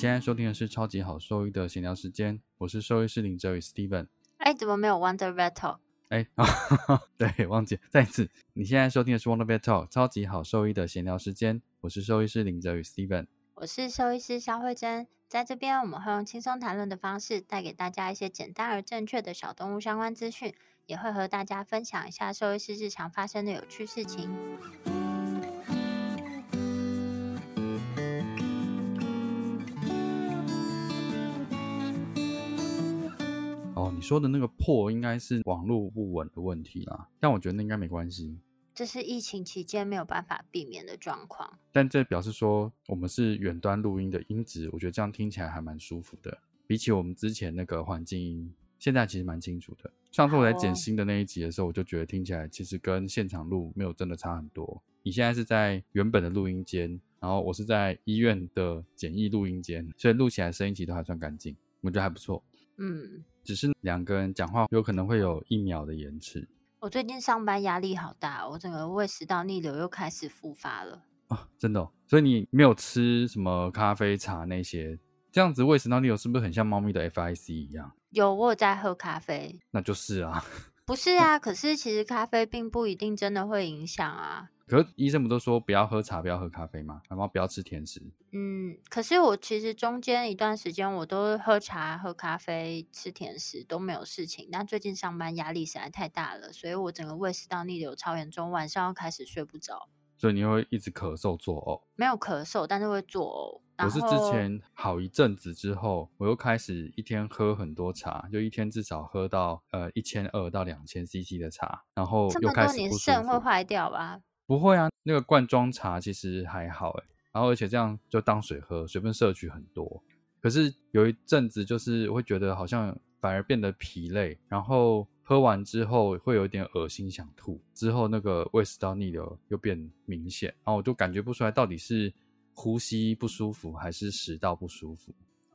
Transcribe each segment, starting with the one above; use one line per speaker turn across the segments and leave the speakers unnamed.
现在收听的是超级好兽医的闲聊时间，我是兽医师林哲宇 Steven。
哎，怎么没有 Wonder Vet Talk？
哎，对，忘记再次。你现在收听的是 Wonder Vet Talk 超级好兽医的闲聊时间，我是兽医师林哲宇 Steven。
我是兽医师肖慧珍。在这边，我们会用轻松谈论的方式，带给大家一些简单而正确的小动物相关资讯，也会和大家分享一下兽医师日常发生的有趣事情。
你说的那个破应该是网络不稳的问题啦，但我觉得那应该没关系。
这是疫情期间没有办法避免的状况，
但这表示说我们是远端录音的音质，我觉得这样听起来还蛮舒服的。比起我们之前那个环境音，现在其实蛮清楚的。上次我在剪新的那一集的时候，我就觉得听起来其实跟现场录没有真的差很多。你现在是在原本的录音间，然后我是在医院的简易录音间，所以录起来声音其实都还算干净，我觉得还不错。嗯，只是两个人讲话有可能会有一秒的延迟。
我最近上班压力好大，我整个胃食道逆流又开始复发了
啊！真的，所以你没有吃什么咖啡茶那些，这样子胃食道逆流是不是很像猫咪的 FIC 一样？
有，我有在喝咖啡。
那就是啊，
不是啊，可是其实咖啡并不一定真的会影响啊。
可是医生不都说不要喝茶，不要喝咖啡吗？然后不要吃甜食。
嗯，可是我其实中间一段时间我都喝茶、喝咖啡、吃甜食都没有事情。但最近上班压力实在太大了，所以我整个胃食道逆流超严重，晚上要开始睡不着。
所以你会一直咳嗽作呕？
没有咳嗽，但是会作呕。
我是之前好一阵子之后，我又开始一天喝很多茶，就一天至少喝到呃一千二到两千 CC 的茶，然后又开始
你肾会坏掉吧？
不会啊，那个罐装茶其实还好诶，然后而且这样就当水喝，水分摄取很多。可是有一阵子就是会觉得好像反而变得疲累，然后喝完之后会有点恶心想吐，之后那个胃食道逆流又变明显，然后我就感觉不出来到底是呼吸不舒服还是食道不舒服，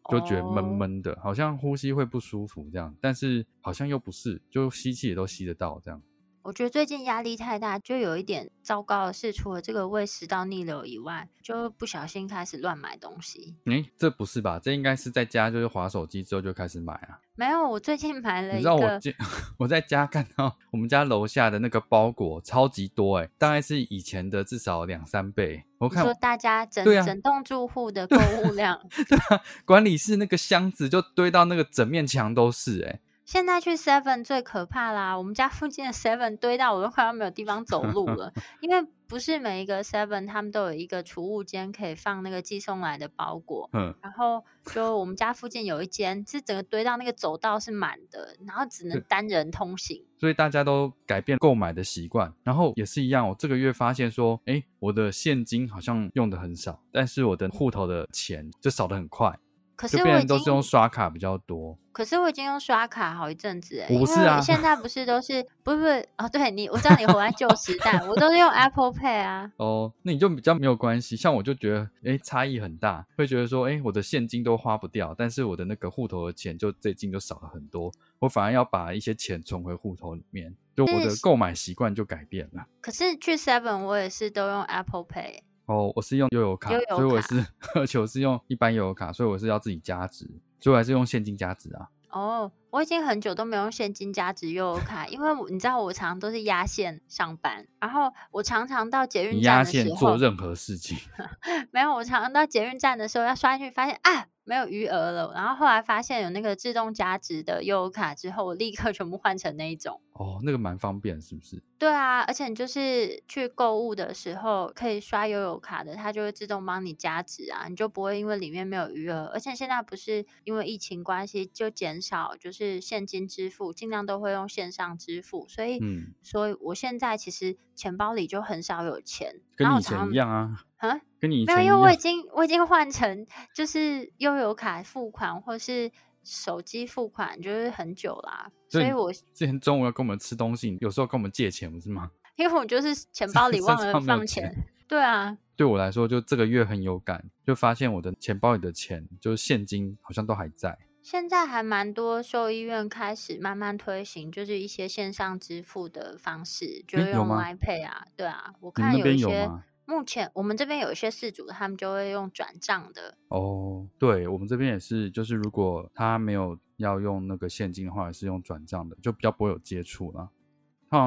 就觉得闷闷的，好像呼吸会不舒服这样，但是好像又不是，就吸气也都吸得到这样。
我觉得最近压力太大，就有一点糟糕的是，除了这个胃食道逆流以外，就不小心开始乱买东西。
哎，这不是吧？这应该是在家就是划手机之后就开始买啊。
没有，我最近买了一个。
你知道我 我在家看到我们家楼下的那个包裹超级多哎，大概是以前的至少两三倍。我看
说大家整整栋住户的购物量，
对啊，管理室那个箱子就堆到那个整面墙都是哎。
现在去 Seven 最可怕啦！我们家附近的 Seven 堆到我都快要没有地方走路了，因为不是每一个 Seven 他们都有一个储物间可以放那个寄送来的包裹。嗯，然后就我们家附近有一间，是整个堆到那个走道是满的，然后只能单人通行。
所以大家都改变购买的习惯，然后也是一样。我这个月发现说，哎，我的现金好像用的很少，但是我的户头的钱就少的很快。
可是
我都是用刷卡比较多。
可是我已经用刷卡好一阵子，
不是啊，
现在不是都是不是不是哦？对你，我知道你活在旧时代，我都是用 Apple Pay 啊。
哦，那你就比较没有关系。像我就觉得，哎，差异很大，会觉得说，哎，我的现金都花不掉，但是我的那个户头的钱就最近就少了很多，我反而要把一些钱存回户头里面，就我的购买习惯就改变了。
可是去 Seven 我也是都用 Apple Pay。
哦，我是用悠游卡，所以我是，而且我是用一般悠游卡，所以我是要自己加值，所以我还是用现金加值啊。
哦，我已经很久都没有用现金加值悠游卡，因为你知道我常常都是压线上班，然后我常常到捷运站的时候
做任何事情，
没有，我常常到捷运站的时候要刷进去，发现啊没有余额了。然后后来发现有那个自动加值的悠游卡之后，我立刻全部换成那一种。
哦，那个蛮方便，是不是？
对啊，而且你就是去购物的时候可以刷悠游卡的，它就会自动帮你加值啊，你就不会因为里面没有余额。而且现在不是因为疫情关系就减少，就是现金支付，尽量都会用线上支付。所以，嗯，所以我现在其实钱包里就很少有钱，
跟以前一样啊。啊，跟你
没有，因为我已经我已经换成就是悠游卡付款或是。手机付款就是很久啦，所以我之
前中午要跟我们吃东西，有时候跟我们借钱不是吗？
因为我就是钱包里忘了放钱。对啊，
对我来说，就这个月很有感，就发现我的钱包里的钱就是现金好像都还在。
现在还蛮多兽医院开始慢慢推行，就是一些线上支付的方式，就用 iPay 啊，对啊，我看有一些。目前我们这边有一些事主，他们就会用转账的。
哦，对，我们这边也是，就是如果他没有要用那个现金的话，是用转账的，就比较不会有接触了。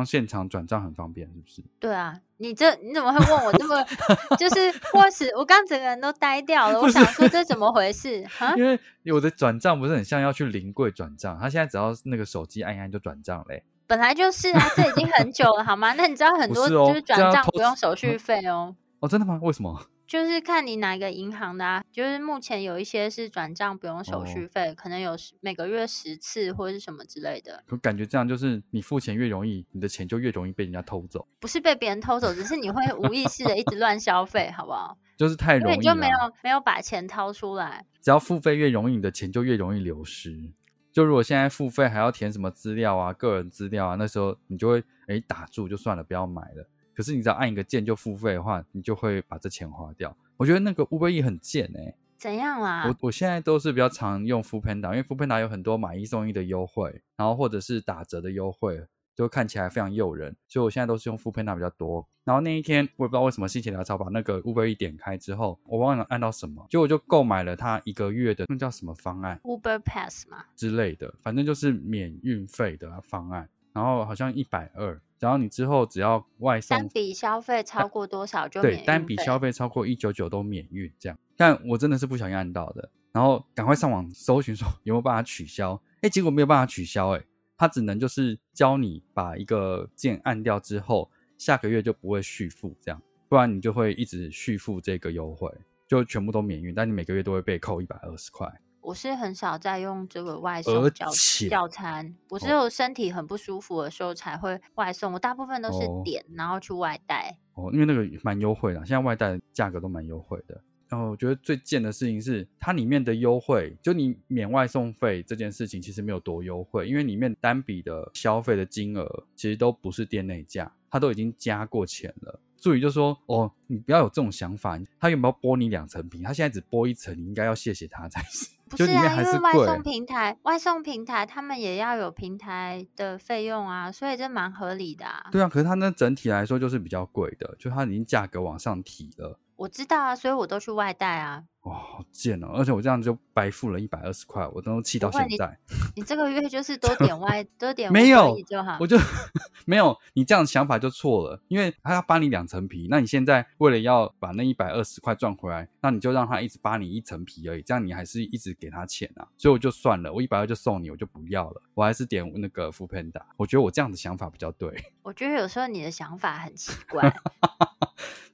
现场转账很方便，是不是？
对啊，你这你怎么会问我这么？就是或是我刚整个人都呆掉了，我想说这怎么回事？
因为我的转账不是很像要去临柜转账，他现在只要那个手机按一按就转账嘞。
本来就是啊，这已经很久了，好吗？那你知道很多就是转账不用手续费哦。
哦，真的吗？为什么？
就是看你哪个银行的啊。就是目前有一些是转账不用手续费，可能有每个月十次或者是什么之类的。
我感觉这样就是你付钱越容易，你的钱就越容易被人家偷走。
不是被别人偷走，只是你会无意识的一直乱消费，好不好？
就是太容易，
你就没有没有把钱掏出来。
只要付费越容易，你的钱就越容易流失。就如果现在付费还要填什么资料啊、个人资料啊，那时候你就会哎打住就算了，不要买了。可是你只要按一个键就付费的话，你就会把这钱花掉。我觉得那个 Uber E 很贱哎。
怎样啦？
我我现在都是比较常用 f o o Panda，因为 f o o Panda 有很多买一送一的优惠，然后或者是打折的优惠，就看起来非常诱人。所以我现在都是用 f o o Panda 比较多。然后那一天我也不知道为什么心血来潮把那个 Uber E 点开之后，我忘了按到什么，结果就购买了它一个月的那叫什么方案
？Uber Pass 嘛
之类的，反正就是免运费的方案。然后好像一百二，然后你之后只要外送，
单笔消费超过多少就
对，单笔消费超过一九九都免运这样。但我真的是不小心按到的，然后赶快上网搜寻说有没有办法取消，哎，结果没有办法取消，哎，他只能就是教你把一个键按掉之后，下个月就不会续付这样，不然你就会一直续付这个优惠，就全部都免运，但你每个月都会被扣一百二十块。
我是很少在用这个外送叫叫餐，我只有身体很不舒服的时候才会外送。我大部分都是点，然后去外带。
哦，因为那个蛮优惠的，现在外带价格都蛮优惠的。然后我觉得最贱的事情是，它里面的优惠，就你免外送费这件事情其实没有多优惠，因为里面单笔的消费的金额其实都不是店内价，它都已经加过钱了。助理就说：“哦，你不要有这种想法，他有没有剥你两层皮？他现在只剥一层，你应该要谢谢他才是。”
不是啊，因为外送平台，外送平台他们也要有平台的费用啊，所以这蛮合理的啊。
对啊，可是它那整体来说就是比较贵的，就它已经价格往上提了。
我知道啊，所以我都去外带啊。
哇，好贱哦！而且我这样就白付了一百二十块，我都气到现在。
你这个月就是 多点外多点
没有
就好，
我就 没有。你这样想法就错了，因为他要扒你两层皮，那你现在为了要把那一百二十块赚回来，那你就让他一直扒你一层皮而已，这样你还是一直给他钱啊。所以我就算了，我一百二就送你，我就不要了，我还是点那个福 panda。我觉得我这样的想法比较对。
我觉得有时候你的想法很奇怪。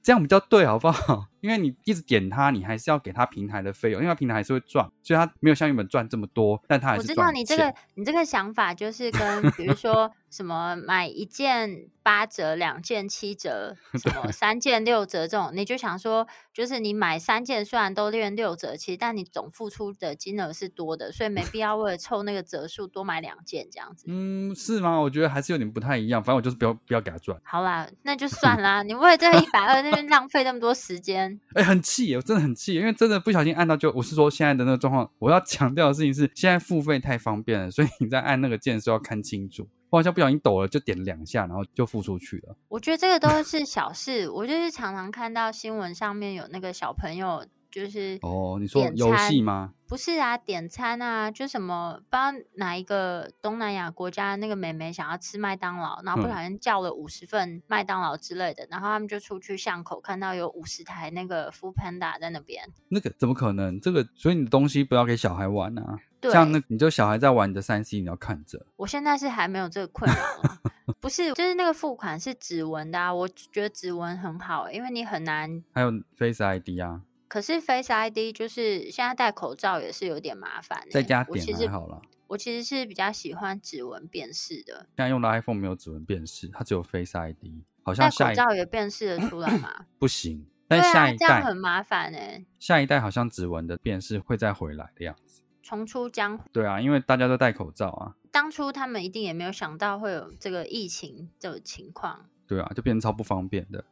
这样比较对，好不好？因为你一直点它，你还是要给它平台的费用，因为平台还是会赚，所以它没有像原本赚这么多，但它还是
我知道你这个你这个想法就是跟比如说什么买一件八折，两件七折，什么三件六折这种，你就想说，就是你买三件虽然都练六折，其实但你总付出的金额是多的，所以没必要为了凑那个折数多买两件这样子。
嗯，是吗？我觉得还是有点不太一样。反正我就是不要不要给他赚。
好啦，那就算啦。你为了这一百二那边浪费那么多时间，
哎，很气，我真的很气，因为真的不小心按到就，我是说现在的那个状况，我要强调的事情是，现在付费太方便了，所以你在按那个键的时候要看清楚。我好像不小心抖了，就点了两下，然后就付出去了。
我觉得这个都是小事，我就是常常看到新闻上面有那个小朋友。就是
哦，你说游戏吗？
不是啊，点餐啊，就什么不知道哪一个东南亚国家那个美眉想要吃麦当劳，然后不小心叫了五十份麦当劳之类的，然后他们就出去巷口看到有五十台那个 Food Panda 在那边。
那个怎么可能？这个所以你的东西不要给小孩玩啊。像那你就小孩在玩你的三 C，你要看着。
我现在是还没有这个困扰。不是，就是那个付款是指纹的啊，我觉得指纹很好，因为你很难。
还有 Face ID 啊。
可是 Face ID 就是现在戴口罩也是有点麻烦。
在家点还好了。
我其实是比较喜欢指纹辨识的。
现在用的 iPhone 没有指纹辨识，它只有 Face ID。好像戴
口罩也辨识得出来吗？
不行。但下一代
很麻烦哎。
下一代好像指纹的辨识会再回来的样子。
重出江湖。
对啊，因为大家都戴口罩啊。
当初他们一定也没有想到会有这个疫情这种情况。
对啊，就变成超不方便的。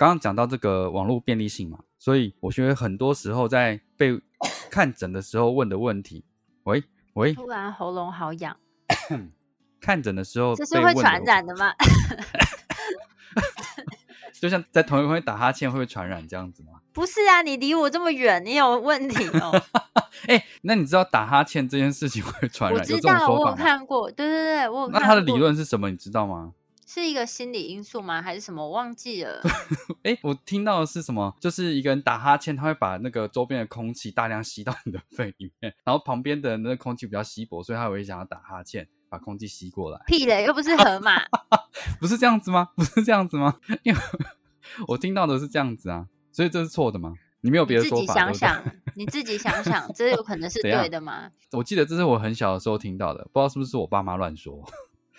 刚刚讲到这个网络便利性嘛，所以我觉得很多时候在被 看诊的时候问的问题，喂喂，
突然喉咙好痒。
看诊的时候，
这是会传染的吗？
就像在同一空间打哈欠会传染这样子吗？
不是啊，你离我这么远，你有问题哦。
哎，那你知道打哈欠这件事情会传染？
我知道，我有看过。对对对，我有。
那他的理论是什么？你知道吗？
是一个心理因素吗？还是什么？我忘记了。
哎，我听到的是什么？就是一个人打哈欠，他会把那个周边的空气大量吸到你的 肺里面，然后旁边的那个空气比较稀薄，所以他会想要打哈欠，把空气吸过来。
屁嘞，又不是河马。
不是这样子吗？不是这样子吗？因为我听到的是这样子啊，所以这是错的吗？你没有别的说
法？你自己想想，你自己想想，这有可能是对的吗？
我记得这是我很小的时候听到的，不知道是不是我爸妈乱说。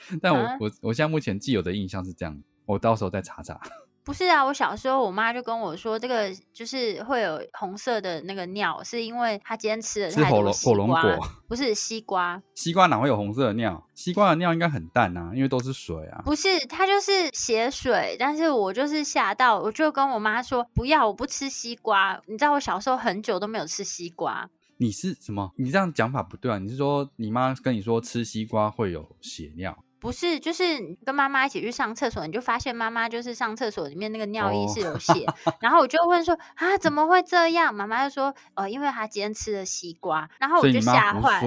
但我我我现在目前既有的印象是这样，我到时候再查查。
不是啊，我小时候我妈就跟我说，这个就是会有红色的那个尿，是因为她今天吃了太多
火龙果，
不是西瓜。
西瓜哪会有红色的尿？西瓜的尿应该很淡啊，因为都是水啊。
不是，它就是血水。但是我就是吓到，我就跟我妈说不要，我不吃西瓜。你知道我小时候很久都没有吃西瓜。
你是什么？你这样讲法不对啊！你是说你妈跟你说吃西瓜会有血尿？
不是，就是跟妈妈一起去上厕所，你就发现妈妈就是上厕所里面那个尿液是有 血，然后我就问说啊，怎么会这样？妈妈就说，呃，因为她今天吃了西瓜，然后我就吓坏，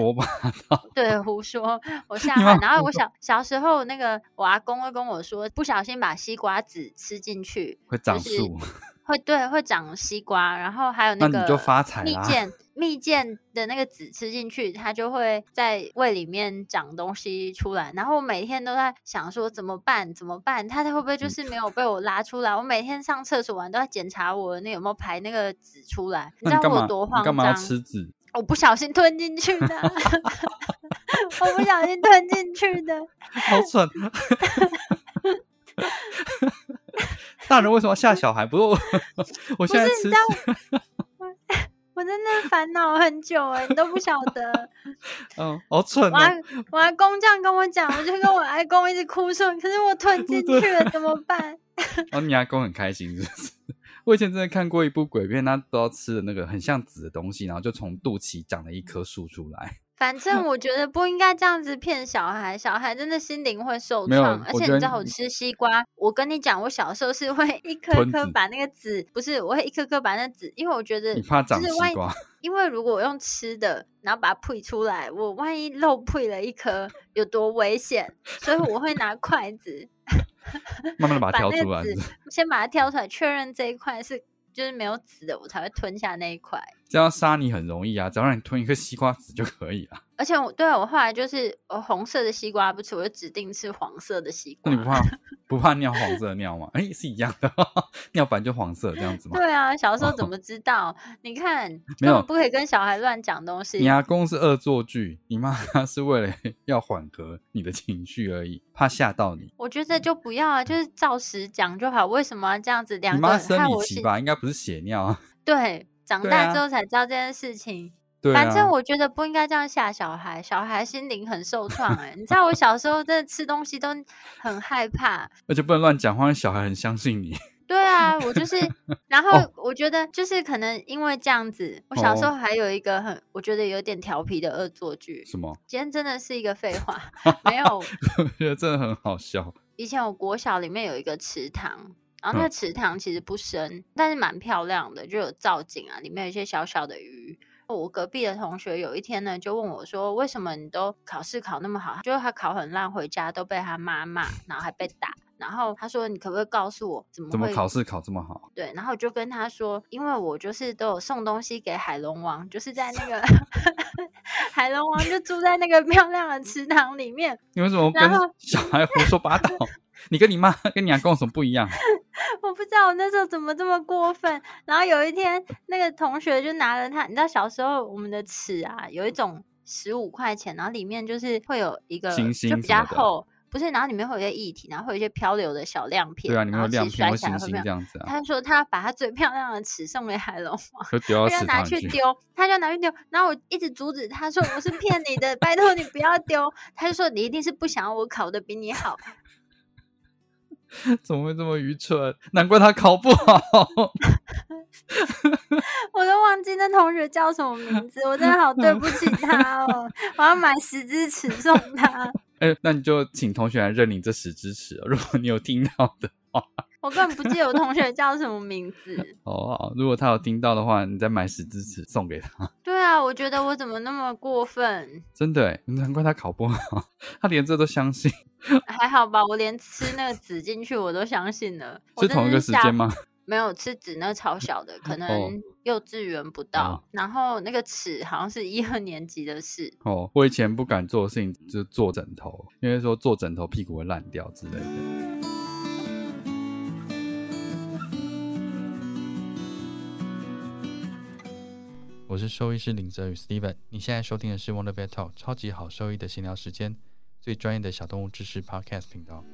对，胡说，我 吓坏。然后我小小时候那个我阿公会跟我说，不小心把西瓜籽吃进去
会长树。
会对会长西瓜，然后还有那个蜜饯蜜饯的那个籽吃进去，它就会在胃里面长东西出来。然后我每天都在想说怎么办怎么办，它会不会就是没有被我拉出来？我每天上厕所完都在检查我那有没有排那个籽出来。你知道我多慌张？
吃籽？
我不小心吞进去的，我不小心吞进去的，
好蠢。大人为什么要吓小孩？不是我，我现在吃。
我真的烦恼很久哎，你都不晓得。
嗯，好蠢
啊！我阿公这样跟我讲，我就跟我阿公一直哭说：“可是我吞进去了，怎么办？”
哦，你阿公很开心，是不是？我以前真的看过一部鬼片，他都要吃的那个很像籽的东西，然后就从肚脐长了一棵树出来。
反正我觉得不应该这样子骗小孩，小孩真的心灵会受创。而且你知道我吃西瓜，我跟你讲，我小时候是会一颗颗把那个籽，不是我会一颗颗把那籽，因为我觉得
你怕长西瓜。
因为如果我用吃的，然后把它配出来，我万一漏配了一颗，有多危险？所以我会拿筷子
慢慢的把它挑出来，
先把它挑出来，确认这一块是。就是没有籽的，我才会吞下那一块。
这样杀你很容易啊，只要让你吞一颗西瓜籽就可以了。
而且我对我后来就是我红色的西瓜不吃，我就指定吃黄色的西瓜。
那你不怕不怕尿黄色的尿吗？哎，是一样的，尿本来就黄色这样子吗？
对啊，小时候怎么知道？你看，没有不可以跟小孩乱讲东西。
你阿公是恶作剧，你妈是为了要缓和你的情绪而已，怕吓到你。
我觉得就不要啊，就是照实讲就好。为什么要这样子？两个
妈生理期吧，应该不是血尿啊。
对，长大之后才知道这件事情。反正我觉得不应该这样吓小孩，小孩心灵很受创。哎，你知道我小时候真的吃东西都很害怕，
而且不能乱讲话，小孩很相信你。
对啊，我就是，然后我觉得就是可能因为这样子，我小时候还有一个很我觉得有点调皮的恶作剧。
什么？
今天真的是一个废话，没有，
我觉得真的很好笑。
以前我国小里面有一个池塘。然后那个池塘其实不深，但是蛮漂亮的，就有造景啊，里面有一些小小的鱼。我隔壁的同学有一天呢，就问我说：“为什么你都考试考那么好？就是他考很烂，回家都被他妈骂，然后还被打。然后他说：‘你可不可以告诉我，怎么
怎么考试考这么好？’
对，然后我就跟他说：‘因为我就是都有送东西给海龙王，就是在那个 海龙王就住在那个漂亮的池塘里面。’
你为什么跟小孩胡说八道？你跟你妈跟你阿公什么不一样？”
我不知道我那时候怎么这么过分。然后有一天，那个同学就拿了他，你知道小时候我们的尺啊，有一种十五块钱，然后里面就是会有一个就比较厚，不是，然后里面会有一些液体，然后会有一些漂流的小亮片。
对啊，里面有亮片
或
星星这样子啊。
他说他把他最漂亮的尺送给海龙王，
就丢到
拿去丢，他就拿去丢。然后我一直阻止他说我是骗你的，拜托你不要丢。他就说你一定是不想要我考的比你好。
怎么会这么愚蠢？难怪他考不好。
我都忘记那同学叫什么名字，我真的好对不起他哦。我要买十支尺送他。
哎，那你就请同学来认领这十支尺，如果你有听到的话。
我根本不记得我同学叫什么名字。
哦，如果他有听到的话，你再买十支尺送给他。
对啊，我觉得我怎么那么过分？
真的，难怪他考不好，他连这都相信。
还好吧，我连吃那个纸进去我都相信了。
是同一个时间吗？
没有吃纸，那超小的，可能幼稚园不到。然后那个尺好像是一二年级的事。
哦，我以前不敢做的事情就是做枕头，因为说做枕头屁股会烂掉之类的。我是兽医师林泽宇 Steven，你现在收听的是 Wonder Vet Talk 超级好兽医的闲聊时间。最专业的小动物知识 Podcast 频道。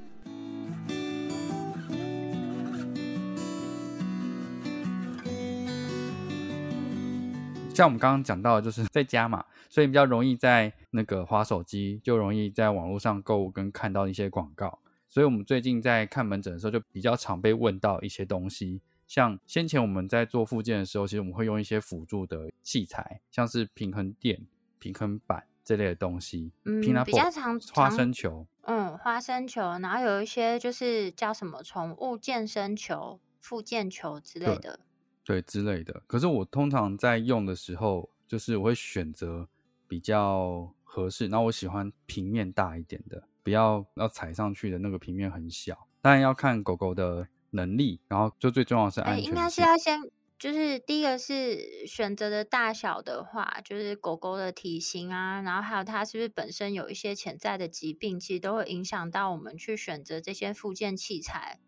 像我们刚刚讲到，就是在家嘛，所以比较容易在那个滑手机，就容易在网络上购物跟看到一些广告。所以我们最近在看门诊的时候，就比较常被问到一些东西。像先前我们在做附件的时候，其实我们会用一些辅助的器材，像是平衡垫、平衡板。这类的东西，
嗯，比较常
花生球，
嗯，花生球，然后有一些就是叫什么宠物健身球、复健球之类的，
对之类的。可是我通常在用的时候，就是我会选择比较合适，然后我喜欢平面大一点的，不要要踩上去的那个平面很小。当然要看狗狗的能力，然后就最重要的是安全。
应该是要先。就是第一个是选择的大小的话，就是狗狗的体型啊，然后还有它是不是本身有一些潜在的疾病，其实都会影响到我们去选择这些附件器材。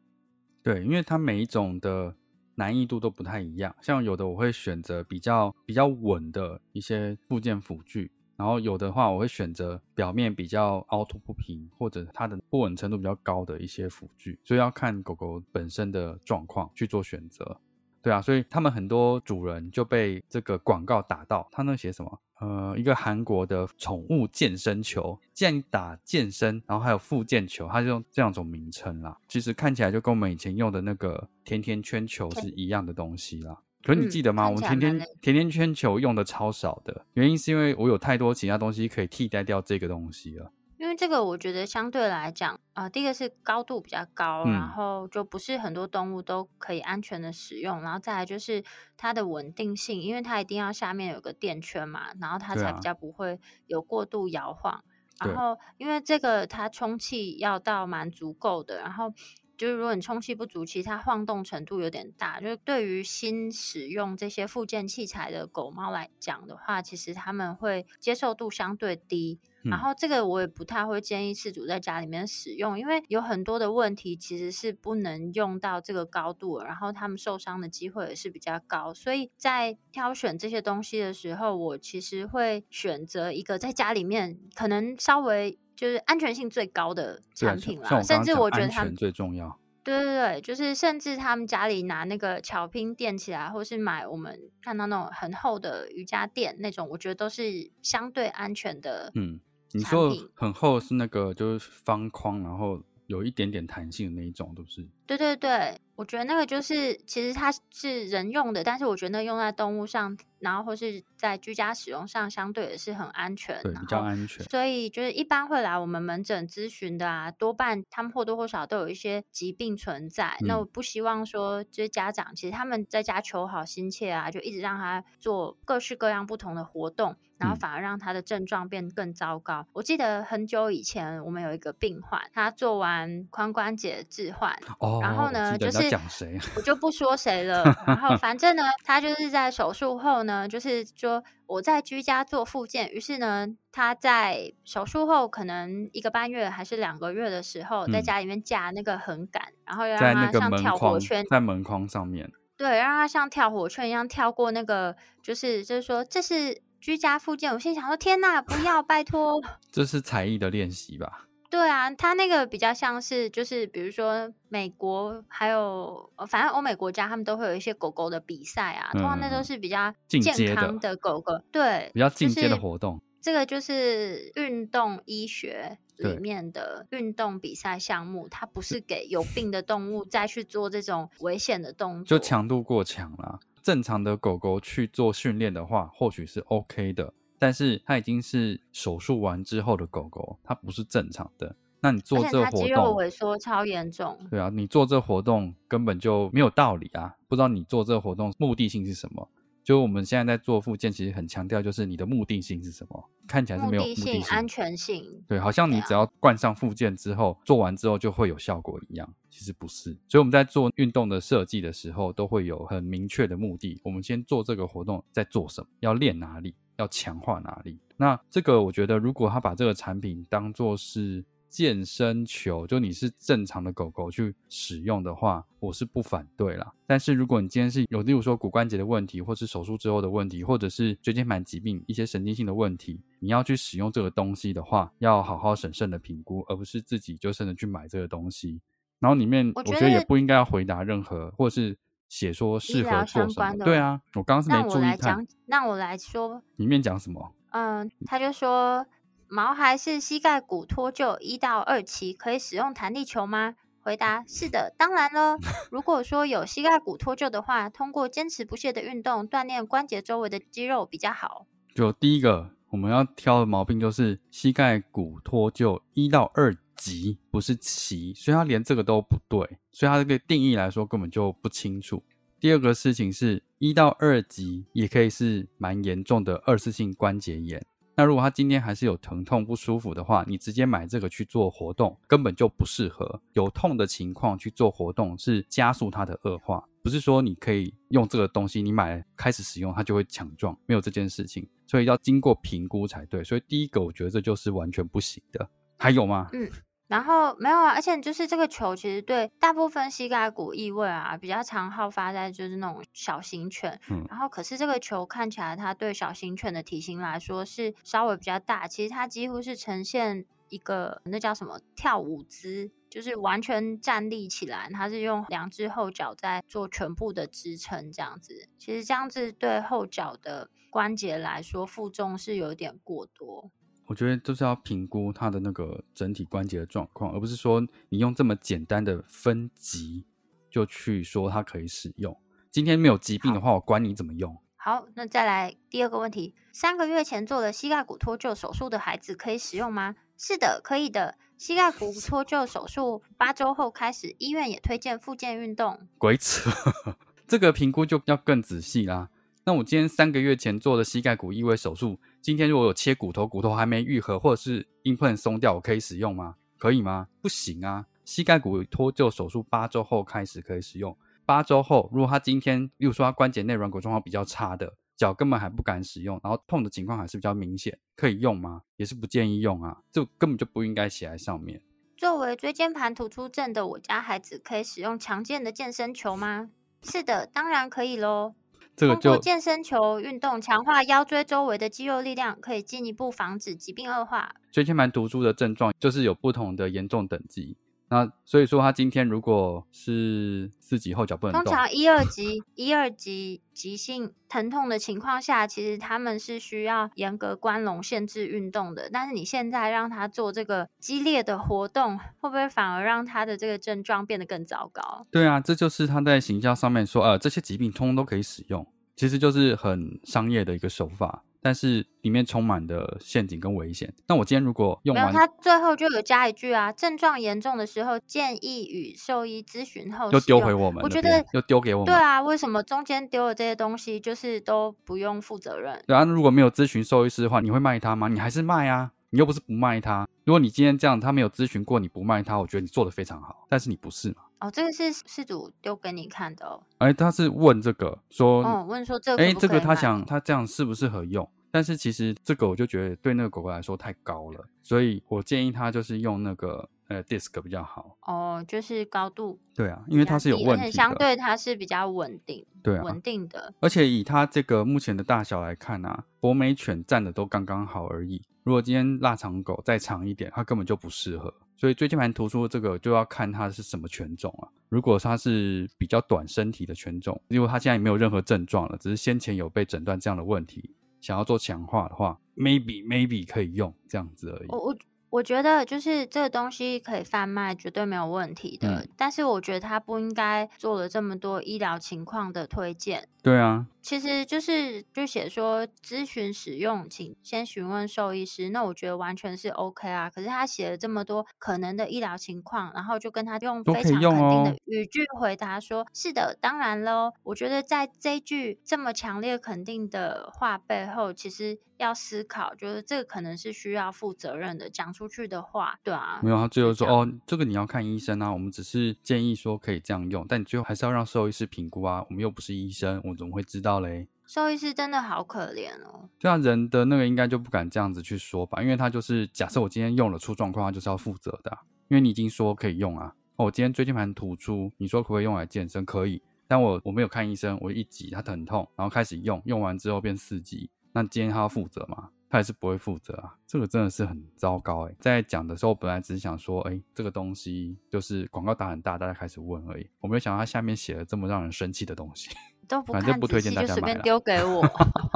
对，因为它每一种的难易度都不太一样，像有的我会选择比较比较稳的一些附件辅具，然后有的话我会选择表面比较凹凸不平或者它的不稳程度比较高的一些辅具，所以要看狗狗本身的状况去做选择。对啊，所以他们很多主人就被这个广告打到，他那写什么？呃，一个韩国的宠物健身球，既然你打健身，然后还有复健球，它就用这样种名称啦。其实看起来就跟我们以前用的那个甜甜圈球是一样的东西啦。可是你记得吗？我们甜甜甜甜圈球用的超少的，原因是因为我有太多其他东西可以替代掉这个东西了。
因为这个，我觉得相对来讲，啊，第一个是高度比较高，然后就不是很多动物都可以安全的使用，然后再来就是它的稳定性，因为它一定要下面有个垫圈嘛，然后它才比较不会有过度摇晃。然后因为这个它充气要到蛮足够的，然后就是如果你充气不足，其实它晃动程度有点大，就是对于新使用这些附件器材的狗猫来讲的话，其实他们会接受度相对低。然后这个我也不太会建议饲主在家里面使用，因为有很多的问题其实是不能用到这个高度，然后他们受伤的机会也是比较高。所以在挑选这些东西的时候，我其实会选择一个在家里面可能稍微就是安全性最高的产品啦。甚至我觉得他们
最重要。
对对对，就是甚至他们家里拿那个巧拼垫起来，或是买我们看到那种很厚的瑜伽垫那种，我觉得都是相对安全的。嗯。
你说很厚是那个就是方框，然后有一点点弹性的那一种，都是。
对对对，我我觉得那个就是，其实它是人用的，但是我觉得那用在动物上，然后或是在居家使用上，相对也是很安全，
对，比较安全。
所以就是一般会来我们门诊咨询的啊，多半他们或多或少都有一些疾病存在。那我不希望说，就是家长其实他们在家求好心切啊，就一直让他做各式各样不同的活动。然后反而让他的症状变更糟糕。我记得很久以前，我们有一个病患，他做完髋关节置换，然后呢，就是
讲谁，
我就不说谁了。然后反正呢，他就是在手术后呢，就是说我在居家做复健。于是呢，他在手术后可能一个半月还是两个月的时候，在家里面架那个横杆，然后要让他像跳火圈，
在门框上面，
对，让他像跳火圈一样跳过那个，就是就是说这是。居家复健，我心想说：天哪，不要，拜托！
这是才艺的练习吧？
对啊，他那个比较像是，就是比如说美国还有反正欧美国家，他们都会有一些狗狗的比赛啊，通常那都是比较健康的狗狗，对，
比较进阶的活动。
这个就是运动医学里面的运动比赛项目，它不是给有病的动物再去做这种危险的动
作，就强度过强了。正常的狗狗去做训练的话，或许是 OK 的，但是它已经是手术完之后的狗狗，它不是正常的。那你做这活动，肌
肉萎缩超严重。
对啊，你做这活动根本就没有道理啊！不知道你做这活动目的性是什么？就我们现在在做复健，其实很强调就是你的目的性是什么？看起来是没有目的性、
安全性。
对，好像你只要灌上复健之后，做完之后就会有效果一样，其实不是。所以我们在做运动的设计的时候，都会有很明确的目的。我们先做这个活动在做什么？要练哪里？要强化哪里？那这个我觉得，如果他把这个产品当做是。健身球，就你是正常的狗狗去使用的话，我是不反对啦。但是如果你今天是有，例如说骨关节的问题，或是手术之后的问题，或者是椎间盘疾病一些神经性的问题，你要去使用这个东西的话，要好好审慎的评估，而不是自己就甚至去买这个东西。然后里面我觉得也不应该要回答任何，或是写说适合做什么。对啊，我刚刚是没注意看。
那我来说，
里面讲什么？
嗯，他就说。毛孩是膝盖骨脱臼一到二期，可以使用弹力球吗？回答是的，当然了。如果说有膝盖骨脱臼的话，通过坚持不懈的运动锻炼关节周围的肌肉比较好。
就第一个我们要挑的毛病就是膝盖骨脱臼一到二级，不是期，所以他连这个都不对，所以他这个定义来说根本就不清楚。第二个事情是一到二级也可以是蛮严重的二次性关节炎。那如果他今天还是有疼痛不舒服的话，你直接买这个去做活动根本就不适合。有痛的情况去做活动是加速它的恶化，不是说你可以用这个东西，你买开始使用它就会强壮，没有这件事情，所以要经过评估才对。所以第一个我觉得这就是完全不行的。还有吗？
嗯。然后没有啊，而且就是这个球其实对大部分膝盖骨异位啊比较常好发在就是那种小型犬，嗯，然后可是这个球看起来它对小型犬的体型来说是稍微比较大，其实它几乎是呈现一个那叫什么跳舞姿，就是完全站立起来，它是用两只后脚在做全部的支撑这样子，其实这样子对后脚的关节来说负重是有点过多。
我觉得就是要评估它的那个整体关节的状况，而不是说你用这么简单的分级就去说它可以使用。今天没有疾病的话，我管你怎么用。
好，那再来第二个问题：三个月前做了膝盖骨脱臼手术的孩子可以使用吗？是的，可以的。膝盖骨脱臼手术八周后开始，医院也推荐复健运动。
鬼扯，这个评估就要更仔细啦。那我今天三个月前做的膝盖骨异位手术。今天如果有切骨头，骨头还没愈合，或者是硬碰松掉，我可以使用吗？可以吗？不行啊！膝盖骨脱臼手术八周后开始可以使用。八周后，如果他今天，例如说他关节内软骨状况比较差的，脚根本还不敢使用，然后痛的情况还是比较明显，可以用吗？也是不建议用啊，这根本就不应该写在上面。
作为椎间盘突出症的我家孩子，可以使用强健的健身球吗？是的，当然可以喽。
通
过健身球运动强化腰椎周围的肌肉力量，可以进一步防止疾病恶化。
椎间盘突出的症状就是有不同的严重等级。那所以说，他今天如果是四级后脚不能动，
通常一二级、一二级急性疼痛的情况下，其实他们是需要严格关笼、限制运动的。但是你现在让他做这个激烈的活动，会不会反而让他的这个症状变得更糟糕？
对啊，这就是他在行销上面说，呃，这些疾病通通都可以使用，其实就是很商业的一个手法。但是里面充满的陷阱跟危险。那我今天如果用完，
他最后就有加一句啊，症状严重的时候建议与兽医咨询后
又丢回我们，
我觉得
又丢给我们。
对啊，为什么中间丢了这些东西，就是都不用负责任？
对啊，如果没有咨询兽医师的话，你会卖他吗？你还是卖啊？你又不是不卖他。如果你今天这样，他没有咨询过，你不卖他，我觉得你做的非常好。但是你不是嘛？
哦，这个是事主丢给你看的哦。
哎，他是问这个说，
哦，问说这个，哎，
这个他想他这样适不适合用？但是其实这个我就觉得对那个狗狗来说太高了，所以我建议它就是用那个呃 disc 比较好。
哦，就是高度。
对啊，因为它是有问题，
相对它是比较稳定。
对啊，
稳定的。
而且以它这个目前的大小来看啊，博美犬站的都刚刚好而已。如果今天腊肠狗再长一点，它根本就不适合。所以椎间盘突出这个就要看它是什么犬种啊。如果它是比较短身体的犬种，因为它现在也没有任何症状了，只是先前有被诊断这样的问题。想要做强化的话，maybe maybe 可以用这样子而已。
我我我觉得就是这个东西可以贩卖，绝对没有问题的。但是我觉得他不应该做了这么多医疗情况的推荐。
对啊。
其实就是就写说咨询使用，请先询问兽医师。那我觉得完全是 OK 啊。可是他写了这么多可能的医疗情况，然后就跟他用非常肯定的语句回答说：“是的，当然喽。”我觉得在这句这么强烈肯定的话背后，其实要思考，就是这个可能是需要负责任的讲出去的话，对啊。
没有，他最后说：“哦，这个你要看医生啊。我们只是建议说可以这样用，但你最后还是要让兽医师评估啊。我们又不是医生，我怎么会知道？”嘞，
兽医师真的好可怜哦。
对啊，人的那个应该就不敢这样子去说吧，因为他就是假设我今天用了出状况，他就是要负责的。因为你已经说可以用啊，哦，我今天椎间盘突出，你说可不可以用来健身？可以，但我我没有看医生，我一挤他疼痛，然后开始用，用完之后变四级，那今天他要负责吗？他还是不会负责啊，这个真的是很糟糕哎。在讲的时候，本来只是想说，哎，这个东西就是广告打很大，大家开始问而已。我没有想到他下面写了这么让人生气的东西。
都不
反正不推荐大家
买了，丢给我，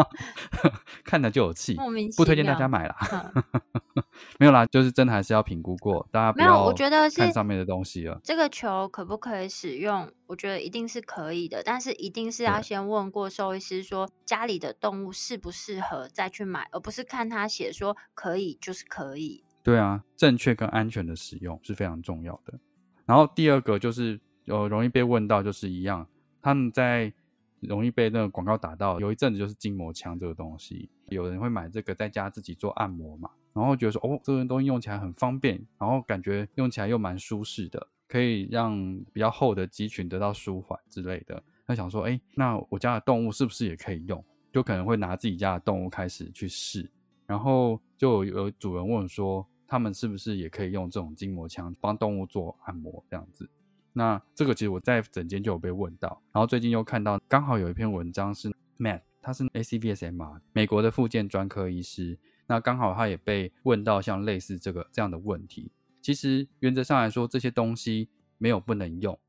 看了就有气，
莫名
不推荐大家买了。没有啦，就是真的还是要评估过，大家不
要。我觉得
看上面的东西了。
这个球可不可以使用？我觉得一定是可以的，但是一定是要先问过兽医师，说家里的动物适不适合再去买，而不是看他写说可以就是可以。
对啊，正确跟安全的使用是非常重要的。然后第二个就是呃容易被问到，就是一样，他们在。容易被那个广告打到，有一阵子就是筋膜枪这个东西，有人会买这个在家自己做按摩嘛，然后觉得说哦，这个东西用起来很方便，然后感觉用起来又蛮舒适的，可以让比较厚的肌群得到舒缓之类的。他想说，哎，那我家的动物是不是也可以用？就可能会拿自己家的动物开始去试，然后就有主人问说，他们是不是也可以用这种筋膜枪帮动物做按摩这样子？那这个其实我在整间就有被问到，然后最近又看到刚好有一篇文章是 Matt，他是 ACVSMR 美国的附件专科医师，那刚好他也被问到像类似这个这样的问题。其实原则上来说，这些东西没有不能用，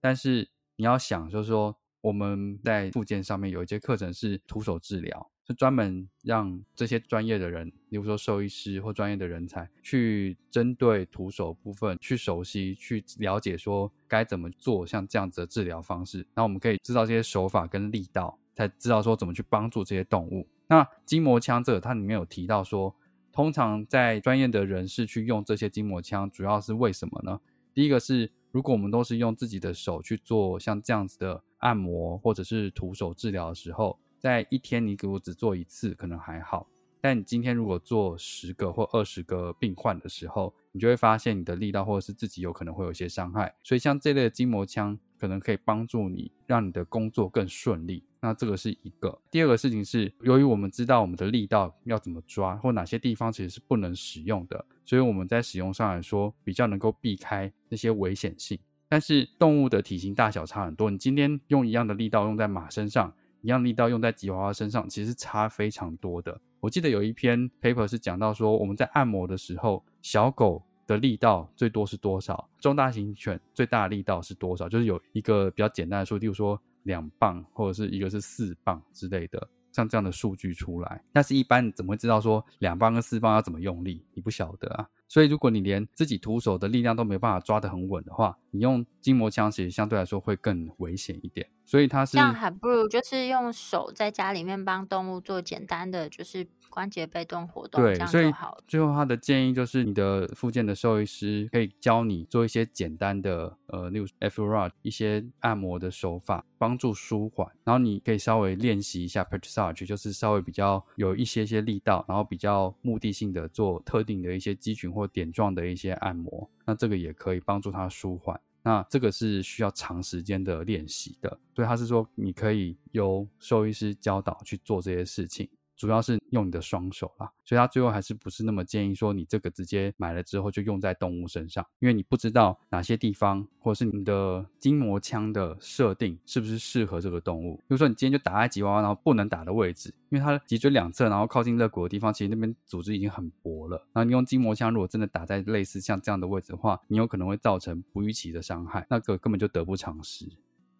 但是你要想就是说我们在附件上面有一些课程是徒手治疗。是专门让这些专业的人，比如说兽医师或专业的人才，去针对徒手部分去熟悉、去了解，说该怎么做像这样子的治疗方式。那我们可以知道这些手法跟力道，才知道说怎么去帮助这些动物。那筋膜枪这个，它里面有提到说，通常在专业的人士去用这些筋膜枪，主要是为什么呢？第一个是，如果我们都是用自己的手去做像这样子的按摩或者是徒手治疗的时候。在一天你给我只做一次可能还好，但你今天如果做十个或二十个病患的时候，你就会发现你的力道或者是自己有可能会有一些伤害。所以像这类的筋膜枪可能可以帮助你，让你的工作更顺利。那这个是一个。第二个事情是，由于我们知道我们的力道要怎么抓，或哪些地方其实是不能使用的，所以我们在使用上来说比较能够避开那些危险性。但是动物的体型大小差很多，你今天用一样的力道用在马身上。一样力道用在吉娃娃身上，其实差非常多的。我记得有一篇 paper 是讲到说，我们在按摩的时候，小狗的力道最多是多少？中大型犬最大力道是多少？就是有一个比较简单的数，例如说两磅或者是一个是四磅之类的，像这样的数据出来。但是，一般怎么会知道说两磅跟四磅要怎么用力？你不晓得啊。所以，如果你连自己徒手的力量都没办法抓得很稳的话，你用筋膜枪其实相对来说会更危险一点。所以它是
这样，还不如就是用手在家里面帮动物做简单的就是关节被动活动，
对，
所以
最后他的建议就是，你的附件的兽医师可以教你做一些简单的呃，例如 F rod 一些按摩的手法，帮助舒缓。然后你可以稍微练习一下 p e r s a g e 就是稍微比较有一些些力道，然后比较目的性的做特定的一些肌群或点状的一些按摩。那这个也可以帮助他舒缓。那这个是需要长时间的练习的，所以他是说你可以由兽医师教导去做这些事情。主要是用你的双手啦，所以他最后还是不是那么建议说你这个直接买了之后就用在动物身上，因为你不知道哪些地方或者是你的筋膜枪的设定是不是适合这个动物。比如说你今天就打在吉娃娃然后不能打的位置，因为它的脊椎两侧然后靠近肋骨的地方，其实那边组织已经很薄了。然后你用筋膜枪如果真的打在类似像这样的位置的话，你有可能会造成不预期的伤害，那个根本就得不偿失。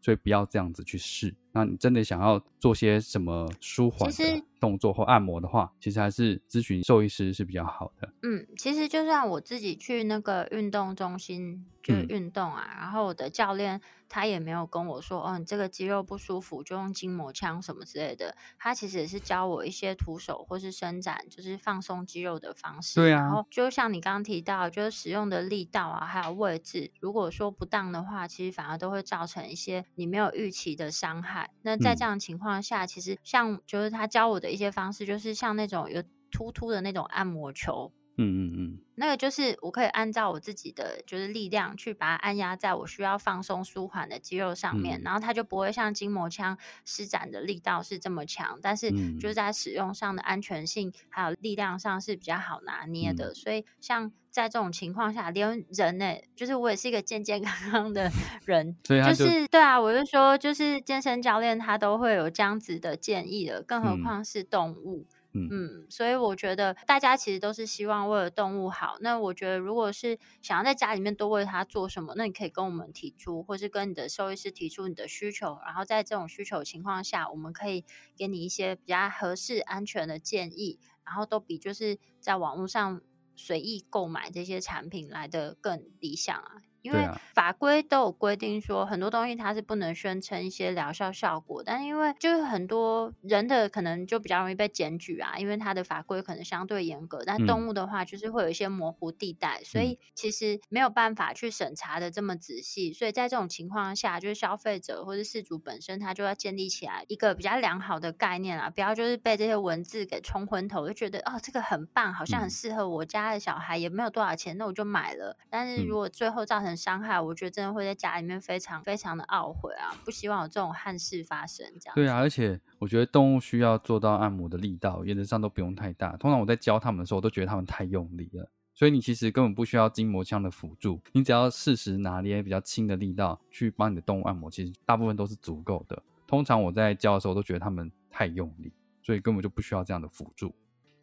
所以不要这样子去试。那你真的想要做些什么舒缓的动作或按摩的话，其实还是咨询兽医师是比较好的。
嗯，其实就算我自己去那个运动中心就运动啊，然后我的教练他也没有跟我说，哦，你这个肌肉不舒服就用筋膜枪什么之类的。他其实也是教我一些徒手或是伸展，就是放松肌肉的方式。
对
啊。然后就像你刚刚提到，就是使用的力道啊，还有位置，如果说不当的话，其实反而都会造成一些你没有预期的伤害。那在这样情况下，其实像就是他教我的一些方式，就是像那种有突突的那种按摩球。
嗯嗯嗯，
那个就是我可以按照我自己的就是力量去把它按压在我需要放松舒缓的肌肉上面，然后它就不会像筋膜枪施展的力道是这么强，但是就是在使用上的安全性还有力量上是比较好拿捏的。所以像在这种情况下，连人呢，就是我也是一个健健康康的 人，就是对啊，我就说就是健身教练他都会有这样子的建议的，更何况是动物。嗯，所以我觉得大家其实都是希望为了动物好。那我觉得，如果是想要在家里面多为它做什么，那你可以跟我们提出，或是跟你的兽医师提出你的需求。然后在这种需求情况下，我们可以给你一些比较合适、安全的建议。然后都比就是在网络上随意购买这些产品来的更理想啊。因为法规都有规定说，很多东西它是不能宣称一些疗效效果，但是因为就是很多人的可能就比较容易被检举啊，因为它的法规可能相对严格，但动物的话就是会有一些模糊地带，所以其实没有办法去审查的这么仔细，所以在这种情况下，就是消费者或者事主本身他就要建立起来一个比较良好的概念啊，不要就是被这些文字给冲昏头，就觉得哦这个很棒，好像很适合我家的小孩，也没有多少钱，那我就买了，但是如果最后造成伤害，我觉得真的会在家里面非常非常的懊悔啊！不希望有这种憾事发生。这样
对啊，而且我觉得动物需要做到按摩的力道，原则上都不用太大。通常我在教他们的时候，我都觉得他们太用力了。所以你其实根本不需要筋膜枪的辅助，你只要适时拿捏比较轻的力道去帮你的动物按摩，其实大部分都是足够的。通常我在教的时候，都觉得他们太用力，所以根本就不需要这样的辅助。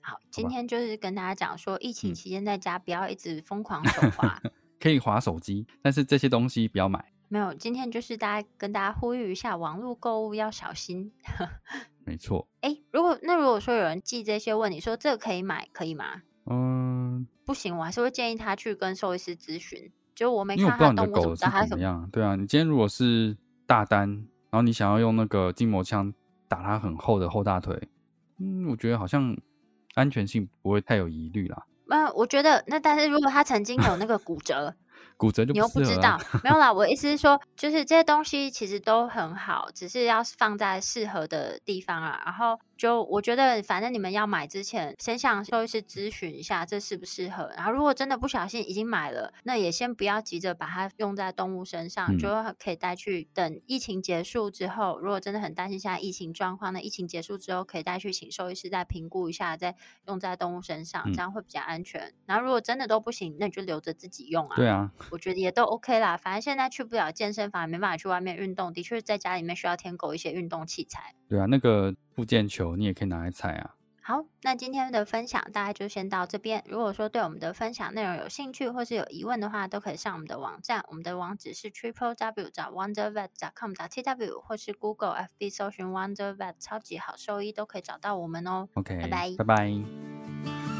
好，今天就是跟大家讲说，疫情期间在家不要一直疯狂 手滑。
可以划手机，但是这些东西不要买。
没有，今天就是大家跟大家呼吁一下，网络购物要小心。
没错。
哎，如果那如果说有人寄这些问你说这个可以买，可以吗？
嗯，
不行，我还是会建议他去跟兽医师咨询。就我没看他动物怎么
样。对啊，你今天如果是大单，然后你想要用那个筋膜枪打它很厚的后大腿，嗯，我觉得好像安全性不会太有疑虑啦。
嗯，我觉得那但是如果他曾经有那个骨折，
骨折就
你又不知道，没有啦。我意思是说，就是这些东西其实都很好，只是要放在适合的地方啊。然后。就我觉得，反正你们要买之前，先向兽医师咨询一下这适不适合。然后，如果真的不小心已经买了，那也先不要急着把它用在动物身上，就可以带去等疫情结束之后。如果真的很担心现在疫情状况，那疫情结束之后可以带去请兽医师再评估一下，再用在动物身上，这样会比较安全。然后，如果真的都不行，那你就留着自己用啊。
对啊，
我觉得也都 OK 啦。反正现在去不了健身房，没办法去外面运动，的确在家里面需要添购一些运动器材。
对啊，那个。附件球你也可以拿来踩啊，
好，那今天的分享大概就先到这边。如果说对我们的分享内容有兴趣，或是有疑问的话，都可以上我们的网站，我们的网址是 triple w 找 wondervet com 找 t w，或是 Google F B 搜寻 Wondervet 超级好兽医，都可以找到我们哦。
OK，
拜拜，
拜拜。